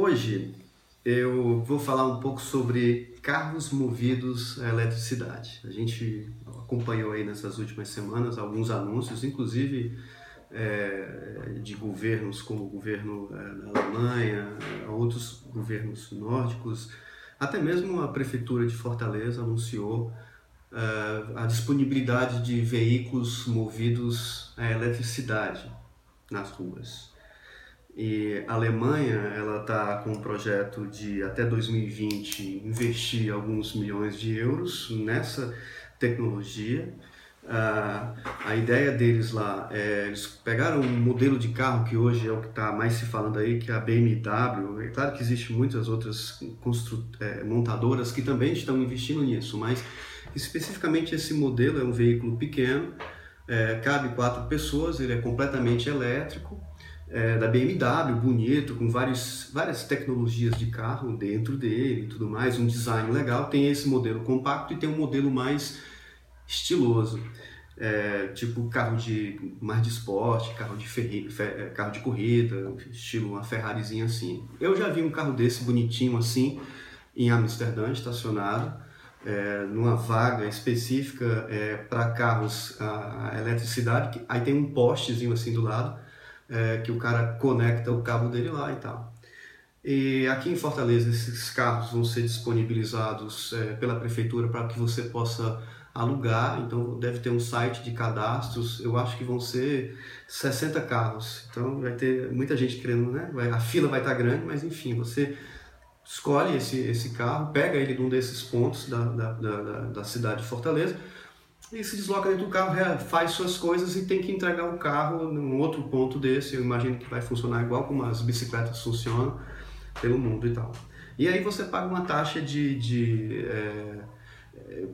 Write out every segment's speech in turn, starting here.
Hoje eu vou falar um pouco sobre carros movidos a eletricidade. A gente acompanhou aí nessas últimas semanas alguns anúncios, inclusive é, de governos como o governo é, da Alemanha, outros governos nórdicos, até mesmo a prefeitura de Fortaleza anunciou é, a disponibilidade de veículos movidos a eletricidade nas ruas. E a Alemanha ela está com um projeto de até 2020 investir alguns milhões de euros nessa tecnologia. Uh, a ideia deles lá é eles pegaram um modelo de carro que hoje é o que está mais se falando aí, que é a BMW. É claro que existem muitas outras é, montadoras que também estão investindo nisso, mas especificamente esse modelo é um veículo pequeno, é, cabe quatro pessoas, ele é completamente elétrico, é, da BMW, bonito, com vários, várias tecnologias de carro dentro dele e tudo mais, um design legal. Tem esse modelo compacto e tem um modelo mais estiloso. É, tipo carro de mais de esporte, carro de, fer, é, carro de corrida, estilo uma Ferrarizinha assim. Eu já vi um carro desse bonitinho assim em Amsterdã, estacionado, é, numa vaga específica é, para carros a, a, eletricidade. Aí tem um postezinho assim do lado é, que o cara conecta o cabo dele lá e tal. E aqui em Fortaleza esses carros vão ser disponibilizados é, pela prefeitura para que você possa alugar, então deve ter um site de cadastros, eu acho que vão ser 60 carros, então vai ter muita gente querendo, né? a fila vai estar grande, mas enfim, você escolhe esse, esse carro, pega ele de um desses pontos da, da, da, da cidade de Fortaleza, e se desloca dentro do carro, faz suas coisas e tem que entregar o carro num outro ponto desse. Eu imagino que vai funcionar igual como as bicicletas funcionam pelo mundo e tal. E aí você paga uma taxa de, de é,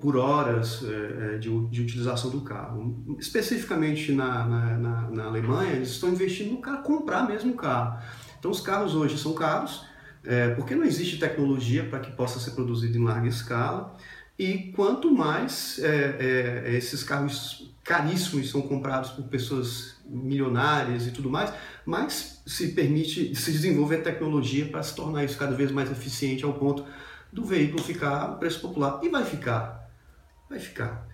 por horas é, de, de, utilização do carro. Especificamente na, na, na, na, Alemanha, eles estão investindo no carro, comprar mesmo o carro. Então os carros hoje são caros, é, porque não existe tecnologia para que possa ser produzido em larga escala. E quanto mais é, é, esses carros caríssimos são comprados por pessoas milionárias e tudo mais, mais se permite se desenvolver tecnologia para se tornar isso cada vez mais eficiente ao ponto do veículo ficar a preço popular. E vai ficar. Vai ficar.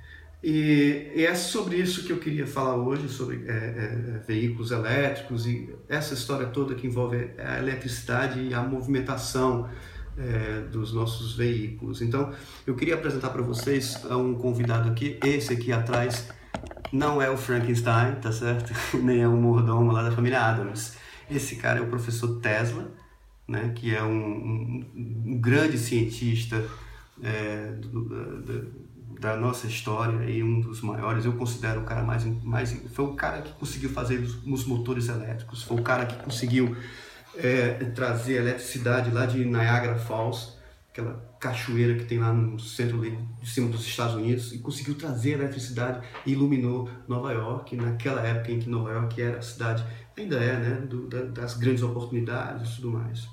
E, e é sobre isso que eu queria falar hoje, sobre é, é, veículos elétricos e essa história toda que envolve a eletricidade e a movimentação é, dos nossos veículos. Então, eu queria apresentar para vocês um convidado aqui. Esse aqui atrás não é o Frankenstein, tá certo? Nem é o mordomo lá da família Adams. Esse cara é o professor Tesla, né? Que é um, um, um grande cientista é, do, da nossa história e um dos maiores. Eu considero o cara mais, mais foi o cara que conseguiu fazer os, os motores elétricos, foi o cara que conseguiu é, trazer eletricidade lá de Niagara Falls, aquela cachoeira que tem lá no centro de cima dos Estados Unidos, e conseguiu trazer eletricidade e iluminou Nova York, naquela época em que Nova York era a cidade, ainda é, né, do, da, das grandes oportunidades e tudo mais.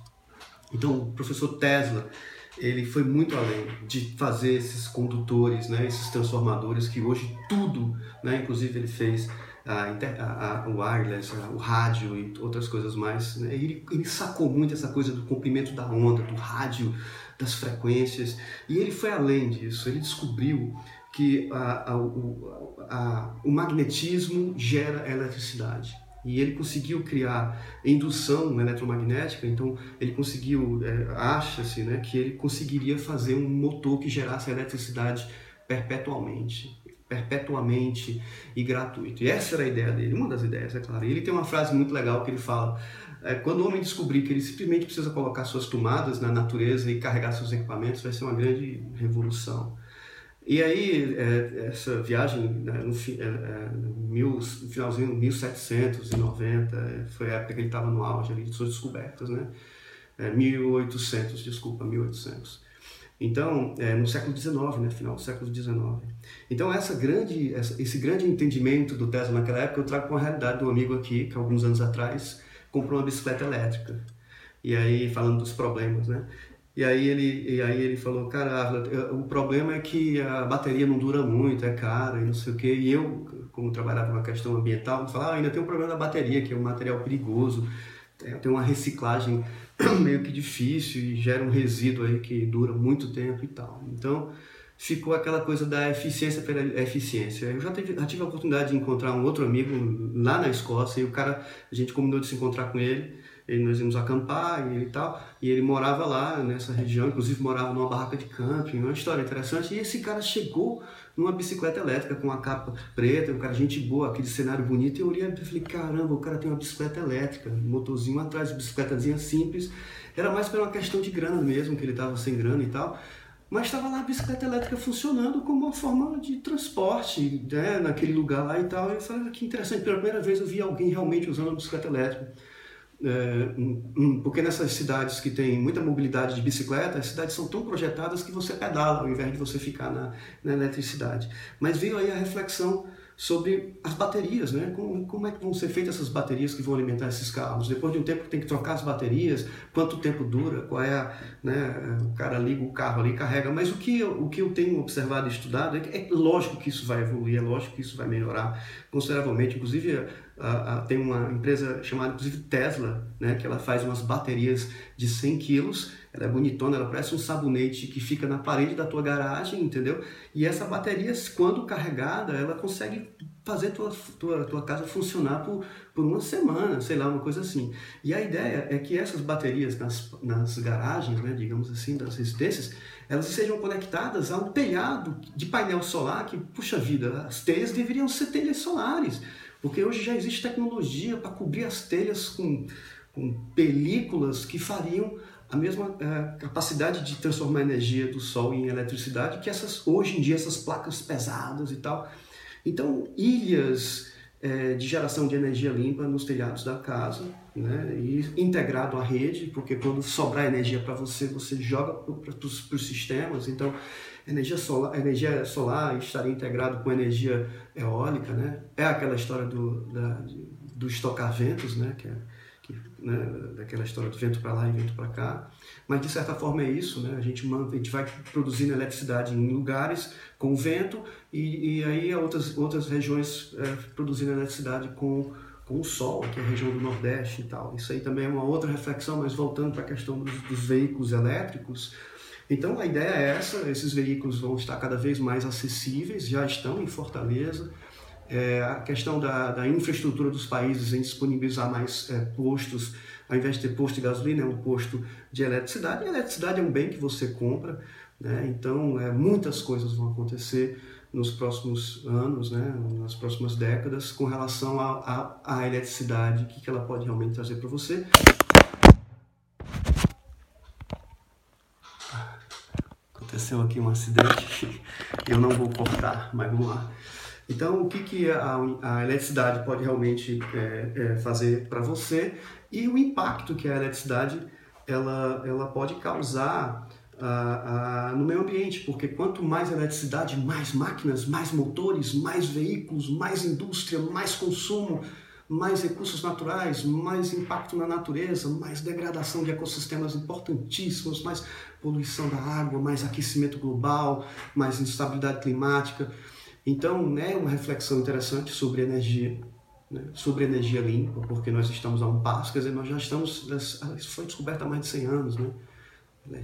Então, o professor Tesla, ele foi muito além de fazer esses condutores, né, esses transformadores que hoje tudo, né, inclusive ele fez a, a, a, o wireless, o rádio e outras coisas mais. Né? Ele, ele sacou muito essa coisa do comprimento da onda, do rádio, das frequências, e ele foi além disso. Ele descobriu que o, o magnetismo gera eletricidade. E ele conseguiu criar indução eletromagnética, então ele conseguiu, é, acha-se né, que ele conseguiria fazer um motor que gerasse eletricidade perpetualmente perpetuamente e gratuito. E essa era a ideia dele, uma das ideias, é claro. E ele tem uma frase muito legal que ele fala: é, quando o homem descobrir que ele simplesmente precisa colocar suas tomadas na natureza e carregar seus equipamentos, vai ser uma grande revolução. E aí, é, essa viagem, né, no, é, é, mil, no finalzinho de 1790, foi a época que ele estava no auge ali, de suas descobertas, né? É, 1800, desculpa, 1800. Então, é, no século XIX, né, final do século XIX. Então, essa grande, essa, esse grande entendimento do Tesla naquela época eu trago com a realidade do amigo aqui, que alguns anos atrás comprou uma bicicleta elétrica. E aí, falando dos problemas, né? E aí ele, e aí ele falou, cara, o problema é que a bateria não dura muito, é cara e não sei o quê. E eu, como trabalhava na questão ambiental, falava, ah, ainda tem um problema da bateria, que é um material perigoso é, tem uma reciclagem meio que difícil e gera um resíduo aí que dura muito tempo e tal. Então, ficou aquela coisa da eficiência pela eficiência. Eu já tive, já tive a oportunidade de encontrar um outro amigo lá na Escócia e o cara, a gente combinou de se encontrar com ele, e nós íamos acampar e, tal, e ele morava lá nessa região, inclusive morava numa barraca de camping, uma história interessante, e esse cara chegou numa bicicleta elétrica com a capa preta, um cara gente boa, aquele cenário bonito, e eu olhei e falei, caramba, o cara tem uma bicicleta elétrica, um motorzinho atrás, bicicletazinha simples, era mais pela uma questão de grana mesmo, que ele estava sem grana e tal, mas estava lá a bicicleta elétrica funcionando como uma forma de transporte né, naquele lugar lá e tal. E eu falei, ah, que interessante, pela primeira vez eu vi alguém realmente usando a bicicleta elétrica. É, porque nessas cidades que tem muita mobilidade de bicicleta, as cidades são tão projetadas que você pedala ao invés de você ficar na, na eletricidade. Mas veio aí a reflexão sobre as baterias, né? Como, como, é que vão ser feitas essas baterias que vão alimentar esses carros? Depois de um tempo tem que trocar as baterias, quanto tempo dura, qual é a, né? O cara liga o carro ali, carrega. Mas o que, eu, o que eu tenho observado e estudado é que é lógico que isso vai evoluir, é lógico que isso vai melhorar consideravelmente. Inclusive, tem uma empresa chamada, inclusive Tesla, né? Que ela faz umas baterias de 100 quilos ela é bonitona, ela parece um sabonete que fica na parede da tua garagem, entendeu? E essa bateria, quando carregada, ela consegue fazer tua, tua, tua casa funcionar por, por uma semana, sei lá, uma coisa assim. E a ideia é que essas baterias nas, nas garagens, né, digamos assim, das residências, elas sejam conectadas a um telhado de painel solar que, puxa vida, as telhas deveriam ser telhas solares, porque hoje já existe tecnologia para cobrir as telhas com, com películas que fariam a mesma é, capacidade de transformar a energia do sol em eletricidade que essas hoje em dia essas placas pesadas e tal. Então ilhas é, de geração de energia limpa nos telhados da casa, né, e integrado à rede, porque quando sobrar energia para você, você joga para os sistemas. Então, energia solar, energia solar estaria integrado com energia eólica, né? É aquela história do, da, do estocar ventos, né? Que é, né, daquela história do vento para lá e vento para cá. Mas de certa forma é isso, né? A gente, a gente vai produzindo eletricidade em lugares com vento e, e aí outras, outras regiões é, produzindo eletricidade com, com o sol, que é a região do Nordeste e tal. Isso aí também é uma outra reflexão, mas voltando para a questão dos, dos veículos elétricos. Então a ideia é essa: esses veículos vão estar cada vez mais acessíveis, já estão em Fortaleza é, a questão da, da, infraestrutura dos países em disponibilizar mais é, postos, ao invés de ter posto de gasolina, é um posto de eletricidade. E a eletricidade é um bem que você compra, né? então é, muitas coisas vão acontecer nos próximos anos, né? nas próximas décadas, com relação à eletricidade, o que, que ela pode realmente trazer para você. Aconteceu aqui um acidente, eu não vou cortar, mas vamos lá. Então, o que, que a, a eletricidade pode realmente é, é, fazer para você e o impacto que a eletricidade ela, ela pode causar no meio ambiente, porque quanto mais eletricidade, mais máquinas, mais motores, mais veículos, mais indústria, mais consumo, mais recursos naturais, mais impacto na natureza, mais degradação de ecossistemas importantíssimos, mais poluição da água, mais aquecimento global, mais instabilidade climática. Então, né, uma reflexão interessante sobre energia, né, sobre energia limpa, porque nós estamos a um passo, quer dizer, nós já estamos, isso foi descoberto há mais de 100 anos, né?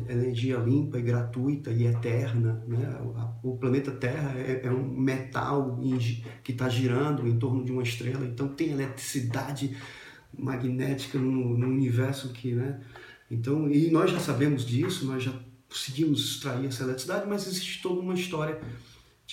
Energia limpa e gratuita e eterna, né? O planeta Terra é, é um metal que está girando em torno de uma estrela, então tem eletricidade magnética no, no universo que, né? Então, e nós já sabemos disso, nós já conseguimos extrair essa eletricidade, mas existe toda uma história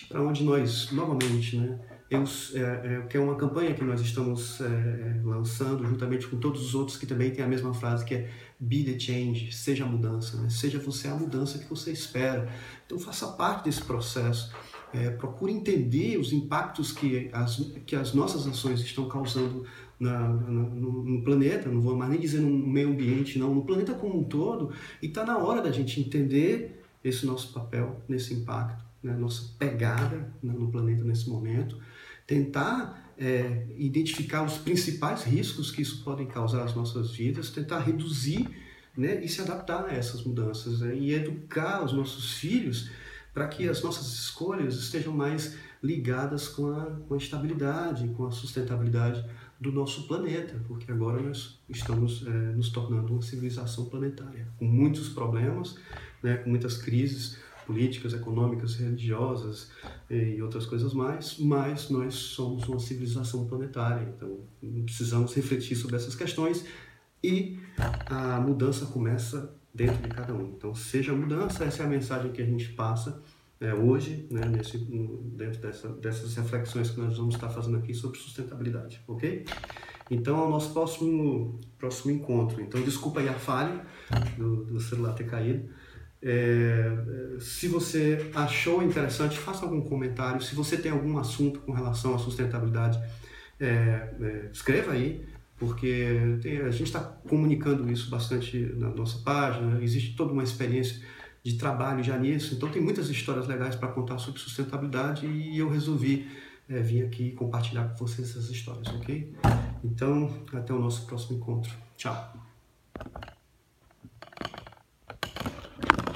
para onde nós, novamente, né, eu, é, é, que é uma campanha que nós estamos é, é, lançando juntamente com todos os outros que também tem a mesma frase que é Be the change, seja a mudança, né? seja você a mudança que você espera. Então faça parte desse processo, é, procure entender os impactos que as, que as nossas ações estão causando na, na, no, no, planeta, não vou mais nem dizer no meio ambiente, não, no planeta como um todo, e está na hora da gente entender esse nosso papel nesse impacto né, nossa pegada né, no planeta nesse momento, tentar é, identificar os principais riscos que isso pode causar às nossas vidas, tentar reduzir né, e se adaptar a essas mudanças né, e educar os nossos filhos para que as nossas escolhas estejam mais ligadas com a, com a estabilidade, com a sustentabilidade do nosso planeta, porque agora nós estamos é, nos tornando uma civilização planetária, com muitos problemas, né, com muitas crises políticas, econômicas, religiosas e outras coisas mais, mas nós somos uma civilização planetária, então precisamos refletir sobre essas questões e a mudança começa dentro de cada um. Então, seja mudança, essa é a mensagem que a gente passa é, hoje, né, nesse, dentro dessa, dessas reflexões que nós vamos estar fazendo aqui sobre sustentabilidade, ok? Então, o nosso próximo, próximo encontro. Então, desculpa aí a falha do, do celular ter caído. É, se você achou interessante, faça algum comentário. Se você tem algum assunto com relação à sustentabilidade, é, é, escreva aí, porque tem, a gente está comunicando isso bastante na nossa página. Existe toda uma experiência de trabalho já nisso. Então tem muitas histórias legais para contar sobre sustentabilidade e eu resolvi é, vir aqui compartilhar com vocês essas histórias, ok? Então, até o nosso próximo encontro. Tchau!